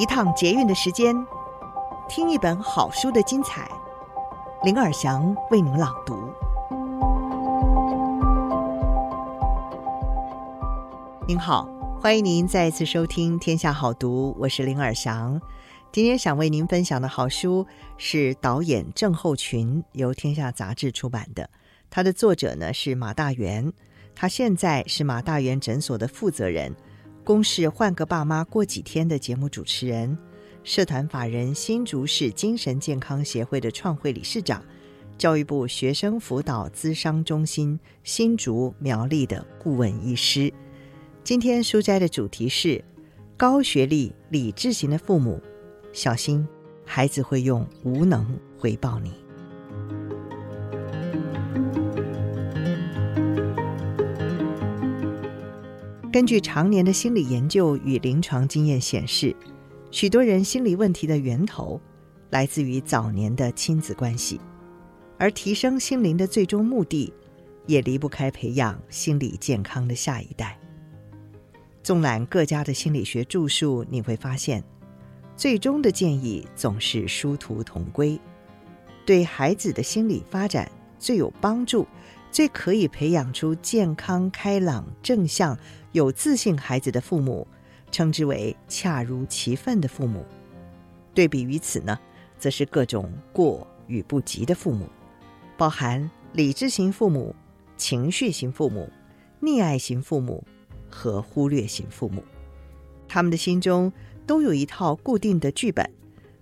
一趟捷运的时间，听一本好书的精彩。林尔祥为您朗读。您好，欢迎您再次收听《天下好读》，我是林尔祥。今天想为您分享的好书是导演郑厚群，由天下杂志出版的。它的作者呢是马大元，他现在是马大元诊所的负责人。公视换个爸妈过几天的节目主持人，社团法人新竹市精神健康协会的创会理事长，教育部学生辅导咨商中心新竹苗栗的顾问医师。今天书斋的主题是高学历理智型的父母，小心孩子会用无能回报你。根据常年的心理研究与临床经验显示，许多人心理问题的源头来自于早年的亲子关系，而提升心灵的最终目的，也离不开培养心理健康的下一代。纵览各家的心理学著述，你会发现，最终的建议总是殊途同归：对孩子的心理发展最有帮助。最可以培养出健康、开朗、正向、有自信孩子的父母，称之为恰如其分的父母。对比于此呢，则是各种过与不及的父母，包含理智型父母、情绪型父母、溺爱型父母和忽略型父母。他们的心中都有一套固定的剧本，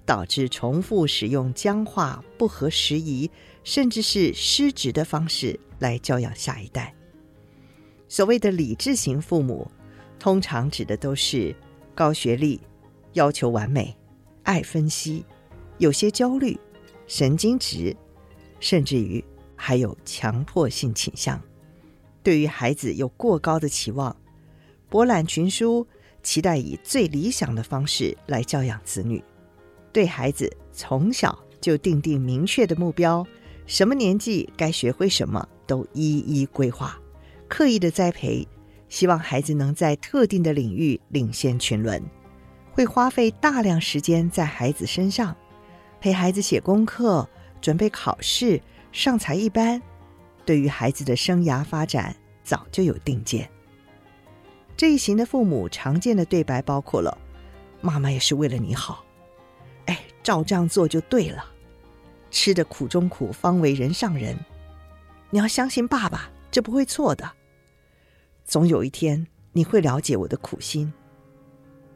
导致重复使用僵化、不合时宜，甚至是失职的方式。来教养下一代。所谓的理智型父母，通常指的都是高学历、要求完美、爱分析、有些焦虑、神经质，甚至于还有强迫性倾向。对于孩子有过高的期望，博览群书，期待以最理想的方式来教养子女。对孩子从小就定定明确的目标，什么年纪该学会什么。都一一规划，刻意的栽培，希望孩子能在特定的领域领先群伦，会花费大量时间在孩子身上，陪孩子写功课、准备考试、上才艺班，对于孩子的生涯发展早就有定见。这一型的父母常见的对白包括了：“妈妈也是为了你好，哎，照这样做就对了，吃得苦中苦，方为人上人。”你要相信爸爸，这不会错的。总有一天你会了解我的苦心。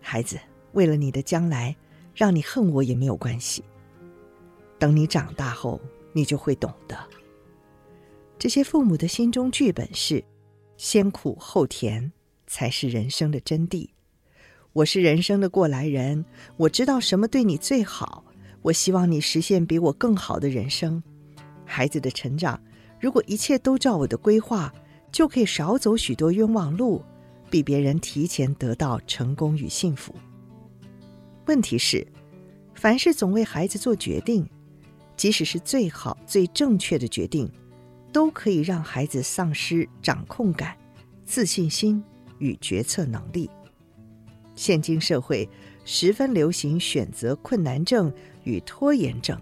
孩子，为了你的将来，让你恨我也没有关系。等你长大后，你就会懂得。这些父母的心中剧本是：先苦后甜才是人生的真谛。我是人生的过来人，我知道什么对你最好。我希望你实现比我更好的人生。孩子的成长。如果一切都照我的规划，就可以少走许多冤枉路，比别人提前得到成功与幸福。问题是，凡事总为孩子做决定，即使是最好、最正确的决定，都可以让孩子丧失掌控感、自信心与决策能力。现今社会十分流行选择困难症与拖延症，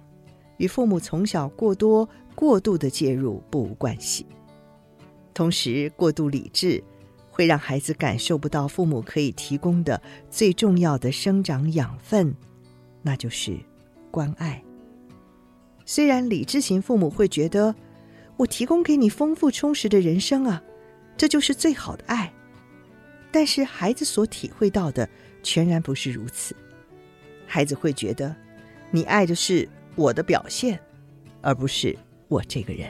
与父母从小过多。过度的介入不无关系，同时过度理智会让孩子感受不到父母可以提供的最重要的生长养分，那就是关爱。虽然理智型父母会觉得我提供给你丰富充实的人生啊，这就是最好的爱，但是孩子所体会到的全然不是如此。孩子会觉得你爱的是我的表现，而不是。我这个人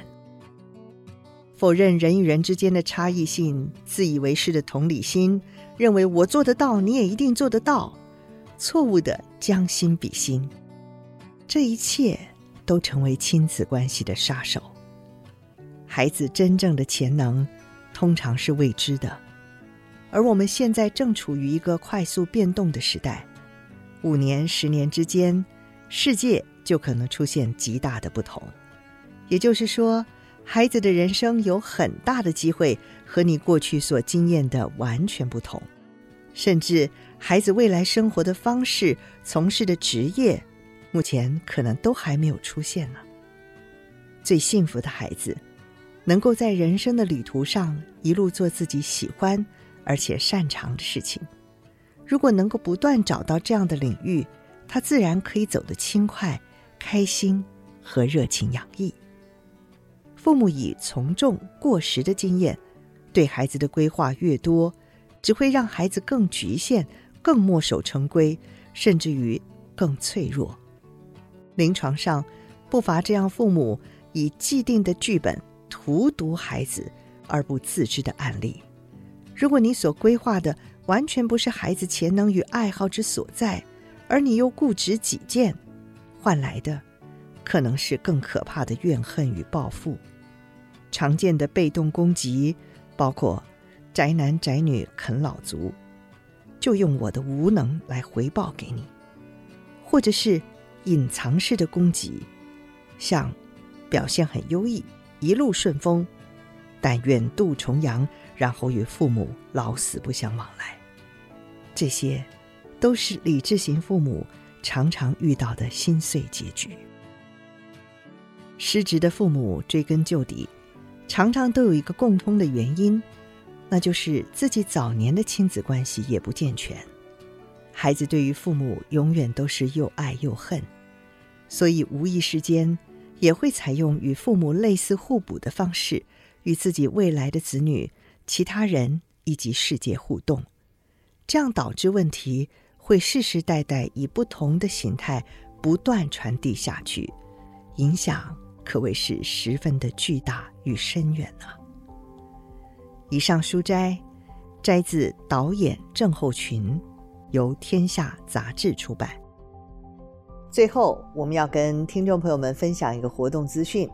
否认人与人之间的差异性，自以为是的同理心，认为我做得到，你也一定做得到，错误的将心比心，这一切都成为亲子关系的杀手。孩子真正的潜能通常是未知的，而我们现在正处于一个快速变动的时代，五年、十年之间，世界就可能出现极大的不同。也就是说，孩子的人生有很大的机会和你过去所经验的完全不同。甚至孩子未来生活的方式、从事的职业，目前可能都还没有出现呢。最幸福的孩子，能够在人生的旅途上一路做自己喜欢而且擅长的事情。如果能够不断找到这样的领域，他自然可以走得轻快、开心和热情洋溢。父母以从众过时的经验，对孩子的规划越多，只会让孩子更局限、更墨守成规，甚至于更脆弱。临床上不乏这样父母以既定的剧本荼毒孩子而不自知的案例。如果你所规划的完全不是孩子潜能与爱好之所在，而你又固执己见，换来的，可能是更可怕的怨恨与报复。常见的被动攻击包括宅男宅女啃老族，就用我的无能来回报给你；或者是隐藏式的攻击，像表现很优异，一路顺风，但远渡重洋，然后与父母老死不相往来。这些都是理智型父母常常遇到的心碎结局。失职的父母追根究底，常常都有一个共通的原因，那就是自己早年的亲子关系也不健全。孩子对于父母永远都是又爱又恨，所以无意识间也会采用与父母类似互补的方式，与自己未来的子女、其他人以及世界互动。这样导致问题会世世代代以不同的形态不断传递下去，影响可谓是十分的巨大与深远呢、以上书摘摘自导演症候群，由天下杂志出版。最后，我们要跟听众朋友们分享一个活动资讯，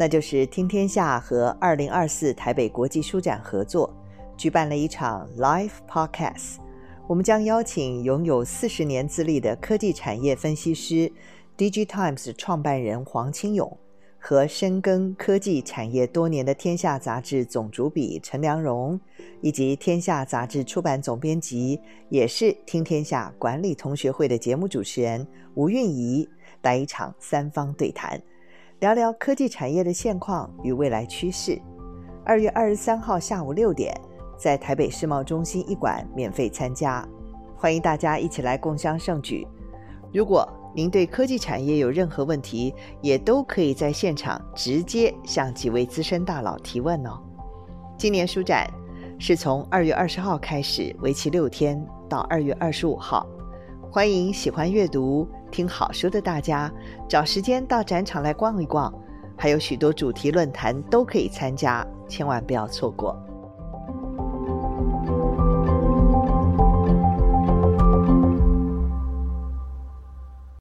那就是听天下和二零二四台北国际书展合作，举办了一场 Live Podcast。我们将邀请拥有四十年资历的科技产业分析师，DigiTimes 创办人黄清勇和深耕科技产业多年的天下杂志总主笔陈良荣，以及天下杂志出版总编辑，也是听天下管理同学会的节目主持人吴韵仪，来一场三方对谈，聊聊科技产业的现况与未来趋势。二月二十三号下午六点。在台北世贸中心一馆免费参加，欢迎大家一起来共襄盛举。如果您对科技产业有任何问题，也都可以在现场直接向几位资深大佬提问哦。今年书展是从二月二十号开始，为期六天，到二月二十五号。欢迎喜欢阅读、听好书的大家找时间到展场来逛一逛，还有许多主题论坛都可以参加，千万不要错过。